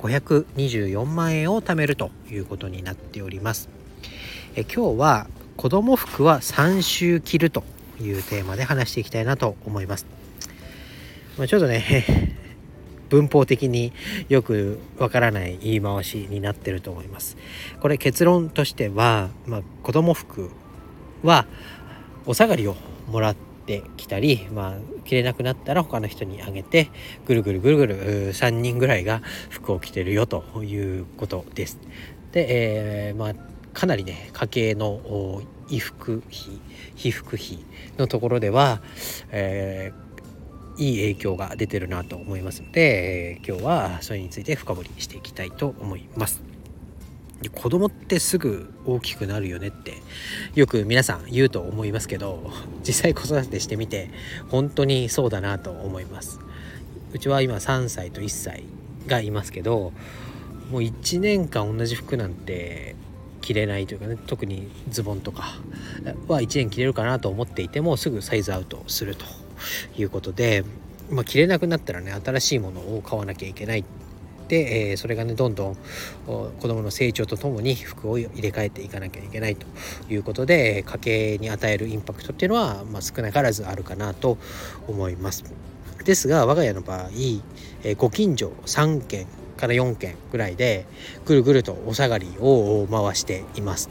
524万円を貯めるということになっております。え今日は子供服は3週着るというテーマで話していきたいなと思います、まあ、ちょっとね 文法的によくわからない言い回しになってると思います。これ結論としては、まあ、子供服はお下がりをもらってきたり、まあ、着れなくなったら他の人にあげてぐるぐるぐるぐる3人ぐらいが服を着てるよということです。で、えー、まあかなりね家計の衣服費被服費のところでは、えー、いい影響が出てるなと思いますので、今日はそれについて深掘りしていきたいと思います。子供ってすぐ大きくなるよねってよく皆さん言うと思いますけど実際子育てしてみて本当にそうだなと思います。うちは今3歳と1歳がいますけどもう1年間同じ服なんて着れないというかね特にズボンとかは1年着れるかなと思っていてもすぐサイズアウトするということで、まあ、着れなくなったらね新しいものを買わなきゃいけない、えー、それがねどんどん子どもの成長とともに服を入れ替えていかなきゃいけないということで家計に与えるインパクトっていうのは、まあ、少なからずあるかなと思います。ですが我が家の場合、えー、ご近所3軒から4軒ぐらいでぐるぐるとお下がりを回しています。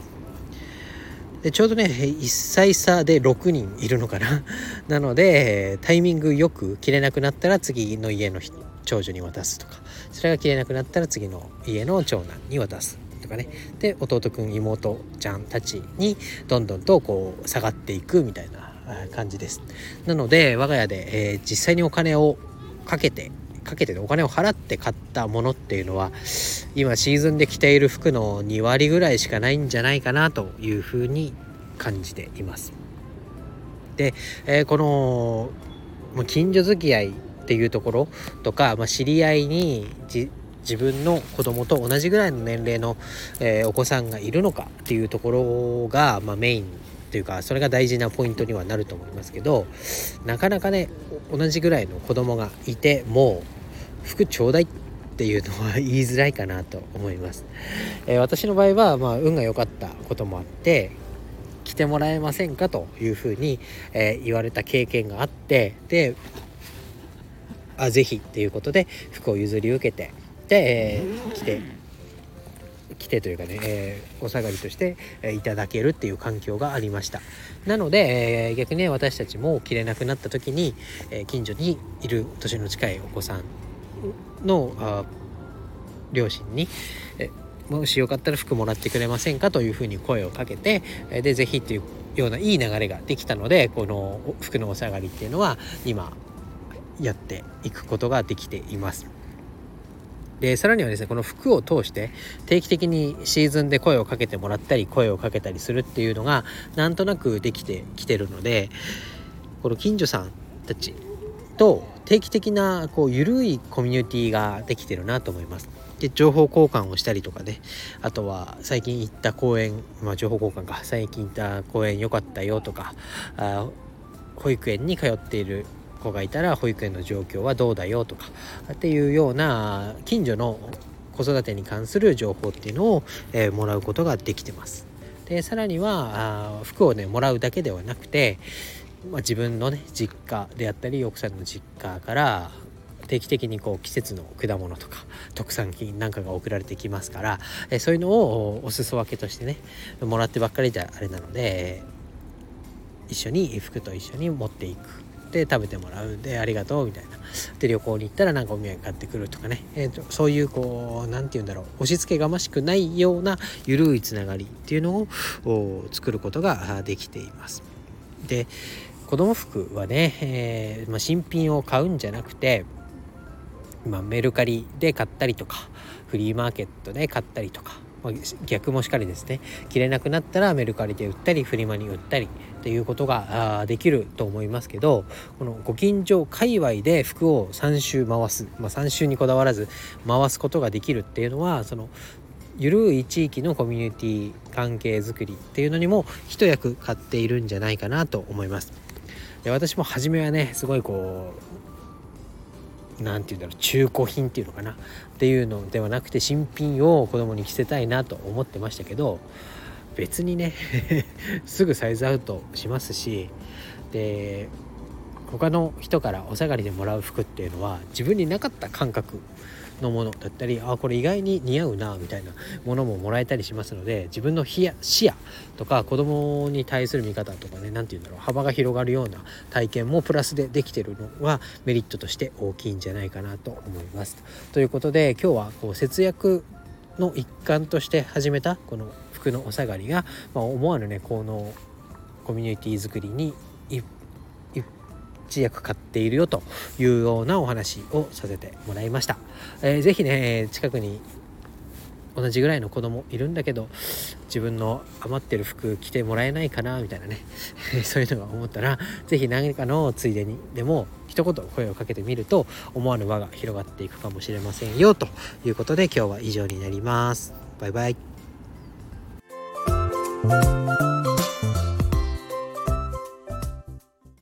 でちょうどね1歳差で6人いるのかな なのでタイミングよく着れなくなったら次の家の長女に渡すとかそれが着れなくなったら次の家の長男に渡すとかね。で弟くん妹ちゃんたちにどんどんとこう下がっていくみたいな感じです。なので我が家で、えー、実際にお金をかけてかけてお金を払って買ったものっていうのは今シーズンで着ている服の2割ぐらいしかないんじゃないかなというふうに感じています。で、えー、この近所付き合いっていうところとか、まあ、知り合いに自分の子供と同じぐらいの年齢の、えー、お子さんがいるのかっていうところが、まあ、メインというかそれが大事なポイントにはなると思いますけどなかなかね同じぐらいの子供がいても服ちょうだいっていうのは言いづらいかなと思います、えー、私の場合は、まあ、運が良かったこともあって来てもらえませんかというふうに、えー、言われた経験があってであぜひっていうことで服を譲り受けてで、えー、来て来てというかね、えー、お下がりとして、えー、いただけるっていう環境がありました。なので、えー、逆にね私たちも着れなくなった時に、え近所にいる年の近いお子さんのあ両親に、えもしよかったら服もらってくれませんかというふうに声をかけてで是非っていうようないい流れができたのでこの服のお下がりっていうのは今やっていくことができています。でさらにはですねこの服を通して定期的にシーズンで声をかけてもらったり声をかけたりするっていうのがなんとなくできてきてるのでこの近所さんたちと定期的なこう緩いコミュニティができてるなと思います。で情報交換をしたりとかねあとは最近行った公園まあ情報交換か最近行った公園良かったよとかあ保育園に通っている子がいたら保育園の状況はどうだよとかっていうような近所の子育てに関する情報っていうのを、えー、もらうことができてます。でさらにはあ服をねもらうだけではなくて、まあ、自分のね実家であったり奥さんの実家から定期的にこう季節の果物とか特産品なんかが送られてきますから、えそういうのをお裾分けとしてねもらってばっかりじゃあれなので一緒に服と一緒に持っていくで食べてもらうでありがとうみたいな。で旅行に行ったらなんかお土産買ってくるとかね、えーと、そういうこう何て言うんだろう。押し付けがましくないような緩いつながりっていうのを作ることができています。で子供服はね、えー、まあ、新品を買うんじゃなくて、まあ、メルカリで買ったりとかフリーマーケットで買ったりとかまあ、逆もしかりですね着れなくなったらメルカリで売ったりフリマに売ったりっていうことができると思いますけどこのご近所界隈で服を3周回す、まあ、3周にこだわらず回すことができるっていうのはそのゆるい地域のコミュニティ関係づくりっていうのにも一役買っているんじゃないかなと思います。で私も初めはねすごいこう何て言うんだろう中古品っていうのかな？っていうのではなくて新品を子供に着せたいなと思ってましたけど別にね すぐサイズアウトしますしで他の人からお下がりでもらう服っていうのは自分になかった感覚のものだったりあこれ意外に似合うなみたいなものももらえたりしますので自分の視野とか子供に対する見方とかね何て言うんだろう幅が広がるような体験もプラスでできてるのはメリットとして大きいんじゃないかなと思います。ということで今日はこう節約の一環として始めたこの服のお下がりが、まあ、思わぬねこのコミュニティ作りに一一役買っているよというようなお話をさせてもらいました。えー、ぜひね近くに同じぐらいの子供いるんだけど自分の余ってる服着てもらえないかなみたいなね そういうのが思ったら是非何かのついでにでも一言声をかけてみると思わぬ輪が広がっていくかもしれませんよということで今日は以上になります。バイバイ